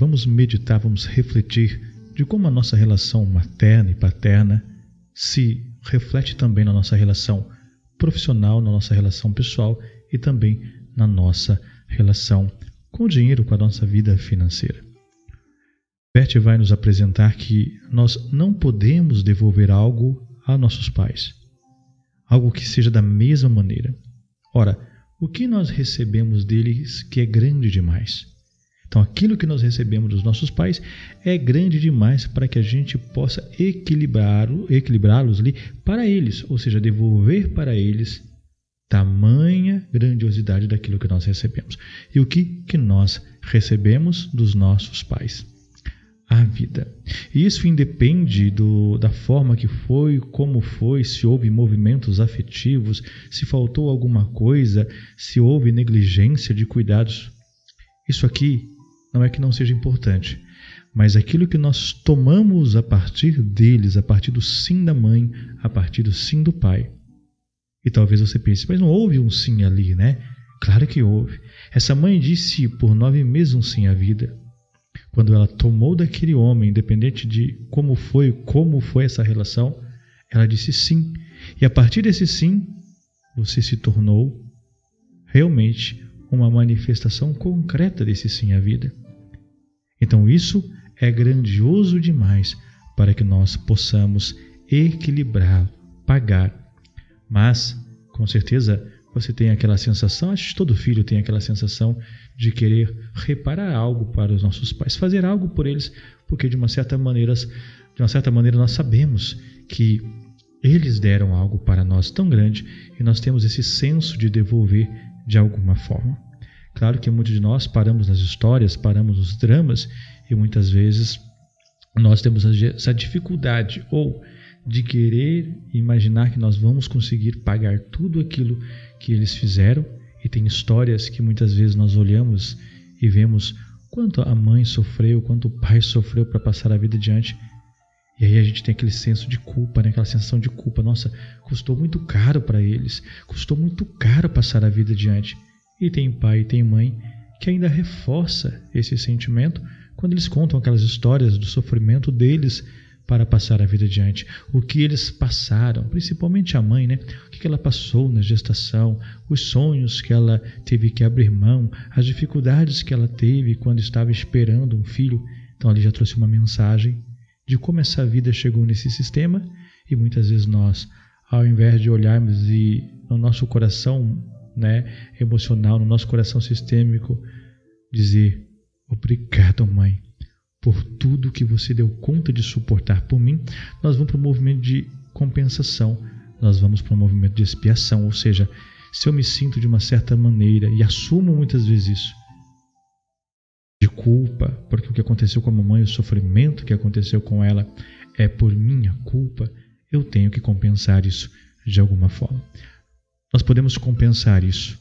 vamos meditar, vamos refletir de como a nossa relação materna e paterna se reflete também na nossa relação profissional, na nossa relação pessoal e também na nossa relação com o dinheiro, com a nossa vida financeira. Bert vai nos apresentar que nós não podemos devolver algo a nossos pais, algo que seja da mesma maneira. Ora, o que nós recebemos deles que é grande demais? Então, aquilo que nós recebemos dos nossos pais é grande demais para que a gente possa equilibrá-los equilibrá ali para eles, ou seja, devolver para eles tamanha grandiosidade daquilo que nós recebemos. E o que, que nós recebemos dos nossos pais? A vida. E isso independe do, da forma que foi, como foi, se houve movimentos afetivos, se faltou alguma coisa, se houve negligência de cuidados. Isso aqui não é que não seja importante, mas aquilo que nós tomamos a partir deles, a partir do sim da mãe, a partir do sim do pai. E talvez você pense, mas não houve um sim ali, né? Claro que houve. Essa mãe disse por nove meses um sim à vida. Quando ela tomou daquele homem, independente de como foi, como foi essa relação, ela disse sim. E a partir desse sim, você se tornou realmente uma manifestação concreta desse sim à vida. Então isso é grandioso demais para que nós possamos equilibrar, pagar. Mas, com certeza, você tem aquela sensação, acho que todo filho tem aquela sensação de querer reparar algo para os nossos pais, fazer algo por eles, porque de uma certa maneira, de uma certa maneira nós sabemos que eles deram algo para nós tão grande e nós temos esse senso de devolver de alguma forma. Claro que muitos de nós paramos nas histórias, paramos nos dramas e muitas vezes nós temos essa dificuldade ou de querer imaginar que nós vamos conseguir pagar tudo aquilo que eles fizeram e tem histórias que muitas vezes nós olhamos e vemos quanto a mãe sofreu, quanto o pai sofreu para passar a vida adiante. E aí a gente tem aquele senso de culpa, né? aquela sensação de culpa. Nossa, custou muito caro para eles, custou muito caro passar a vida adiante. E tem pai e tem mãe que ainda reforça esse sentimento quando eles contam aquelas histórias do sofrimento deles para passar a vida adiante. O que eles passaram, principalmente a mãe, né? O que ela passou na gestação, os sonhos que ela teve que abrir mão, as dificuldades que ela teve quando estava esperando um filho. Então, ali já trouxe uma mensagem de como essa vida chegou nesse sistema e muitas vezes nós, ao invés de olharmos e no nosso coração né, emocional, no nosso coração sistêmico, dizer: Obrigado, mãe, por tudo que você deu conta de suportar por mim. Nós vamos para o movimento de compensação, nós vamos para o movimento de expiação, ou seja, se eu me sinto de uma certa maneira e assumo muitas vezes isso, de culpa, porque o que aconteceu com a mamãe, o sofrimento que aconteceu com ela é por minha culpa, eu tenho que compensar isso de alguma forma. Nós podemos compensar isso,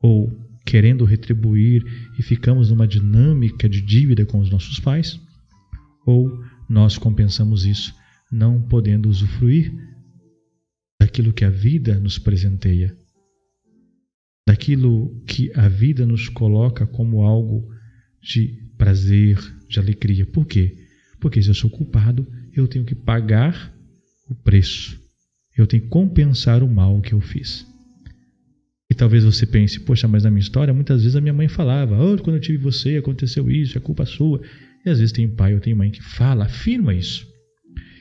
ou querendo retribuir e ficamos numa dinâmica de dívida com os nossos pais, ou nós compensamos isso não podendo usufruir daquilo que a vida nos presenteia, daquilo que a vida nos coloca como algo de prazer, de alegria. Por quê? Porque se eu sou culpado, eu tenho que pagar o preço. Eu tenho que compensar o mal que eu fiz. Talvez você pense, poxa, mas na minha história, muitas vezes a minha mãe falava, oh, quando eu tive você, aconteceu isso, é culpa sua. E às vezes tem pai ou tem mãe que fala, afirma isso.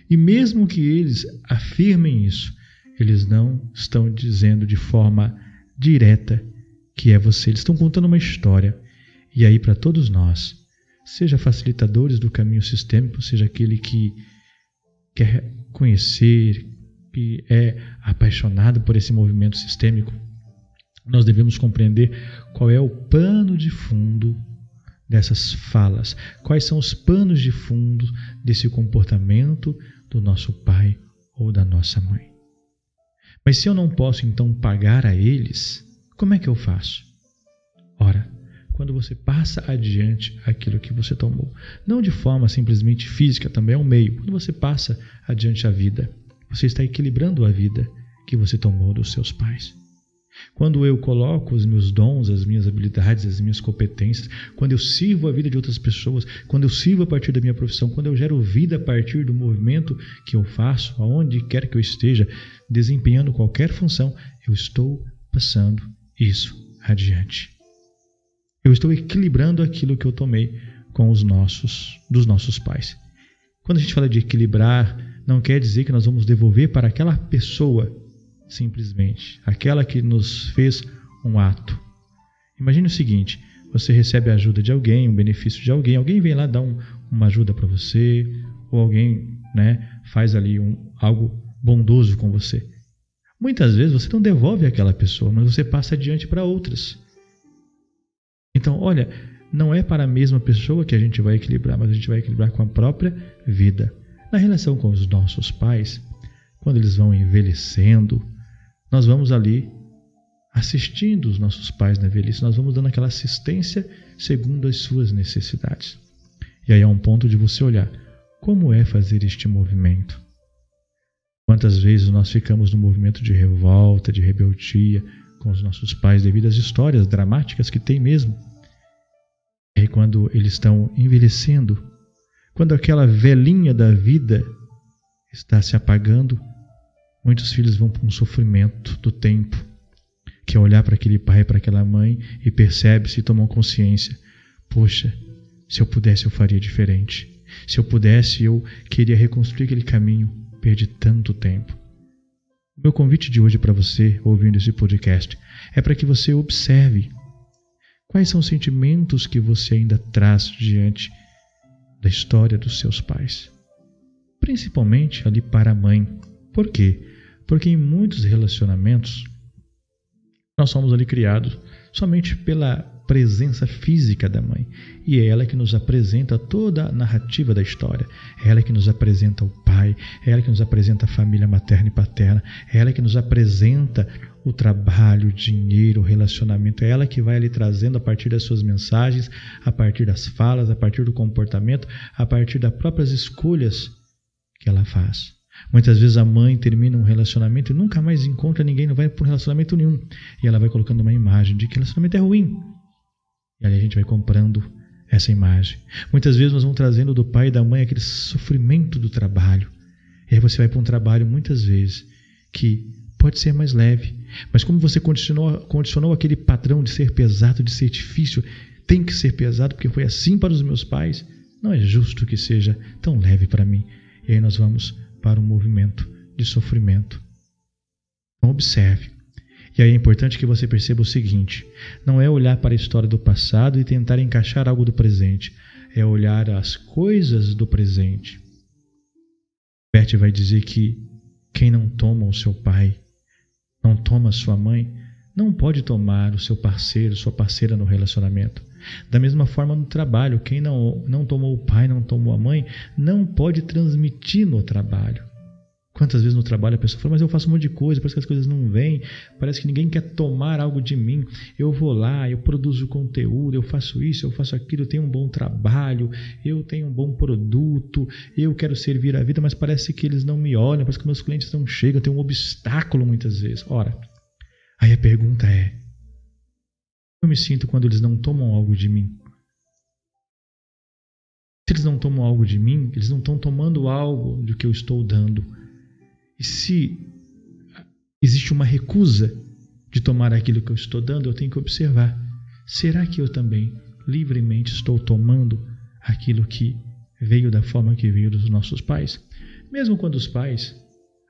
E mesmo que eles afirmem isso, eles não estão dizendo de forma direta que é você. Eles estão contando uma história. E aí, para todos nós, seja facilitadores do caminho sistêmico, seja aquele que quer conhecer, que é apaixonado por esse movimento sistêmico, nós devemos compreender qual é o pano de fundo dessas falas, quais são os panos de fundo desse comportamento do nosso pai ou da nossa mãe. Mas se eu não posso então pagar a eles, como é que eu faço? Ora, quando você passa adiante aquilo que você tomou, não de forma simplesmente física, também é um meio. Quando você passa adiante a vida, você está equilibrando a vida que você tomou dos seus pais. Quando eu coloco os meus dons, as minhas habilidades, as minhas competências, quando eu sirvo a vida de outras pessoas, quando eu sirvo a partir da minha profissão, quando eu gero vida a partir do movimento que eu faço, aonde quer que eu esteja desempenhando qualquer função, eu estou passando isso adiante. Eu estou equilibrando aquilo que eu tomei com os nossos dos nossos pais. Quando a gente fala de equilibrar, não quer dizer que nós vamos devolver para aquela pessoa simplesmente, aquela que nos fez um ato. Imagine o seguinte: você recebe a ajuda de alguém, um benefício de alguém, alguém vem lá dar um, uma ajuda para você, ou alguém né, faz ali um, algo bondoso com você. Muitas vezes você não devolve àquela pessoa, mas você passa adiante para outras. Então, olha, não é para a mesma pessoa que a gente vai equilibrar, mas a gente vai equilibrar com a própria vida. Na relação com os nossos pais, quando eles vão envelhecendo, nós vamos ali assistindo os nossos pais na velhice, nós vamos dando aquela assistência segundo as suas necessidades. E aí é um ponto de você olhar como é fazer este movimento. Quantas vezes nós ficamos no movimento de revolta, de rebeldia com os nossos pais devido às histórias dramáticas que tem mesmo. E quando eles estão envelhecendo, quando aquela velhinha da vida está se apagando, Muitos filhos vão para um sofrimento do tempo, que é olhar para aquele pai, para aquela mãe e percebe-se e tomam consciência: poxa, se eu pudesse eu faria diferente. Se eu pudesse eu queria reconstruir aquele caminho, perdi tanto tempo. O meu convite de hoje para você, ouvindo esse podcast, é para que você observe quais são os sentimentos que você ainda traz diante da história dos seus pais. Principalmente ali para a mãe. Por quê? Porque em muitos relacionamentos nós somos ali criados somente pela presença física da mãe. E é ela que nos apresenta toda a narrativa da história. É ela que nos apresenta o pai, é ela que nos apresenta a família materna e paterna, é ela que nos apresenta o trabalho, o dinheiro, o relacionamento. É ela que vai ali trazendo a partir das suas mensagens, a partir das falas, a partir do comportamento, a partir das próprias escolhas que ela faz. Muitas vezes a mãe termina um relacionamento e nunca mais encontra ninguém, não vai um relacionamento nenhum. E ela vai colocando uma imagem de que relacionamento é ruim. E ali a gente vai comprando essa imagem. Muitas vezes nós vamos trazendo do pai e da mãe aquele sofrimento do trabalho. E aí você vai para um trabalho, muitas vezes, que pode ser mais leve. Mas como você condicionou, condicionou aquele padrão de ser pesado, de ser difícil, tem que ser pesado porque foi assim para os meus pais, não é justo que seja tão leve para mim. E aí nós vamos para um movimento de sofrimento. Então, observe. E aí é importante que você perceba o seguinte: não é olhar para a história do passado e tentar encaixar algo do presente, é olhar as coisas do presente. Bert vai dizer que quem não toma o seu pai, não toma a sua mãe, não pode tomar o seu parceiro, sua parceira no relacionamento. Da mesma forma no trabalho, quem não, não tomou o pai, não tomou a mãe, não pode transmitir no trabalho. Quantas vezes no trabalho a pessoa fala, mas eu faço um monte de coisa, parece que as coisas não vêm, parece que ninguém quer tomar algo de mim. Eu vou lá, eu produzo conteúdo, eu faço isso, eu faço aquilo, eu tenho um bom trabalho, eu tenho um bom produto, eu quero servir a vida, mas parece que eles não me olham, parece que meus clientes não chegam, tem um obstáculo muitas vezes. Ora, aí a pergunta é: eu me sinto quando eles não tomam algo de mim? Se eles não tomam algo de mim, eles não estão tomando algo do que eu estou dando. E se existe uma recusa de tomar aquilo que eu estou dando, eu tenho que observar: será que eu também livremente estou tomando aquilo que veio da forma que veio dos nossos pais? Mesmo quando os pais,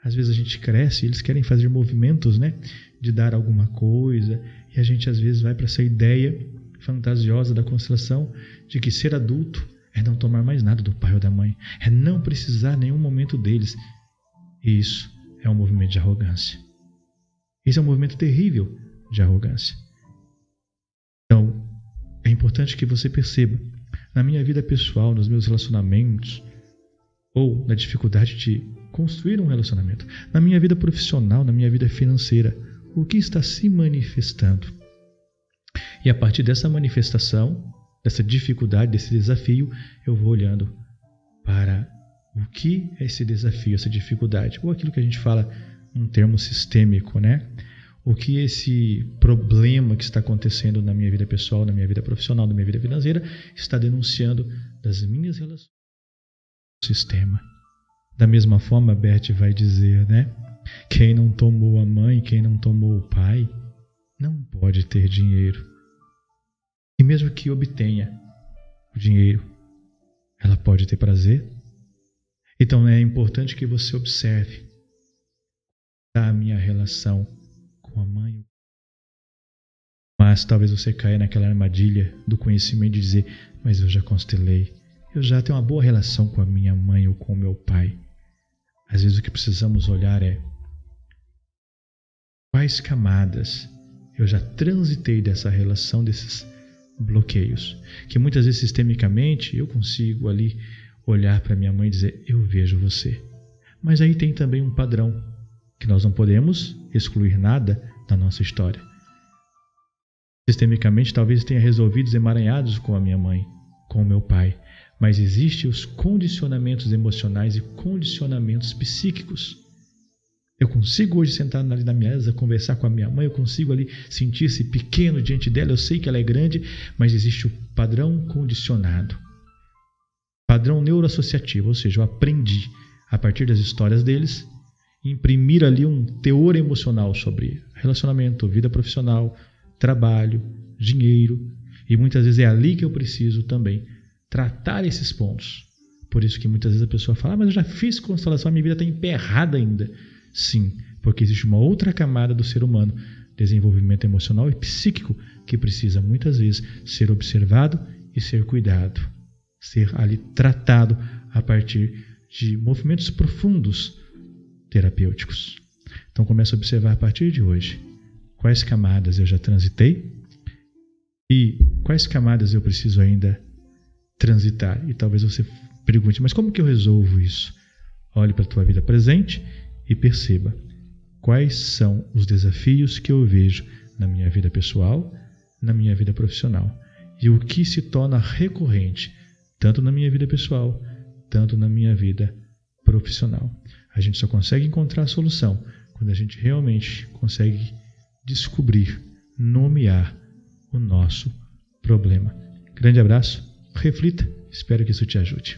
às vezes a gente cresce, eles querem fazer movimentos, né, de dar alguma coisa, e a gente às vezes vai para essa ideia fantasiosa da constelação de que ser adulto é não tomar mais nada do pai ou da mãe, é não precisar nenhum momento deles. E isso é um movimento de arrogância. Esse é um movimento terrível de arrogância. Então, é importante que você perceba, na minha vida pessoal, nos meus relacionamentos, ou na dificuldade de construir um relacionamento, na minha vida profissional, na minha vida financeira, o que está se manifestando. E a partir dessa manifestação, dessa dificuldade, desse desafio, eu vou olhando para o que é esse desafio, essa dificuldade, ou aquilo que a gente fala um termo sistêmico, né? o que esse problema que está acontecendo na minha vida pessoal, na minha vida profissional, na minha vida financeira, está denunciando das minhas relações com o sistema. Da mesma forma, Bert vai dizer, né? Quem não tomou a mãe, quem não tomou o pai, não pode ter dinheiro. E mesmo que obtenha o dinheiro, ela pode ter prazer? Então é importante que você observe a minha relação com a mãe. Mas talvez você caia naquela armadilha do conhecimento de dizer: Mas eu já constelei, eu já tenho uma boa relação com a minha mãe ou com o meu pai. Às vezes o que precisamos olhar é quais camadas eu já transitei dessa relação, desses bloqueios. Que muitas vezes sistemicamente eu consigo ali olhar para minha mãe e dizer: Eu vejo você. Mas aí tem também um padrão que nós não podemos excluir nada da nossa história. Sistemicamente, talvez tenha resolvidos emaranhados com a minha mãe, com o meu pai, mas existem os condicionamentos emocionais e condicionamentos psíquicos. Eu consigo hoje sentar ali na mesa, conversar com a minha mãe, eu consigo ali sentir-se pequeno diante dela, eu sei que ela é grande, mas existe o padrão condicionado. Padrão neuroassociativo, ou seja, eu aprendi a partir das histórias deles imprimir ali um teor emocional sobre relacionamento, vida profissional, trabalho, dinheiro. E muitas vezes é ali que eu preciso também tratar esses pontos. Por isso que muitas vezes a pessoa fala, ah, mas eu já fiz constelação, a minha vida está emperrada ainda. Sim, porque existe uma outra camada do ser humano, desenvolvimento emocional e psíquico, que precisa muitas vezes ser observado e ser cuidado, ser ali tratado a partir de movimentos profundos terapêuticos. Então comece a observar a partir de hoje quais camadas eu já transitei e quais camadas eu preciso ainda transitar. E talvez você pergunte, mas como que eu resolvo isso? Olhe para a tua vida presente e perceba quais são os desafios que eu vejo na minha vida pessoal, na minha vida profissional e o que se torna recorrente tanto na minha vida pessoal, tanto na minha vida profissional. A gente só consegue encontrar a solução quando a gente realmente consegue descobrir, nomear o nosso problema. Grande abraço, reflita, espero que isso te ajude.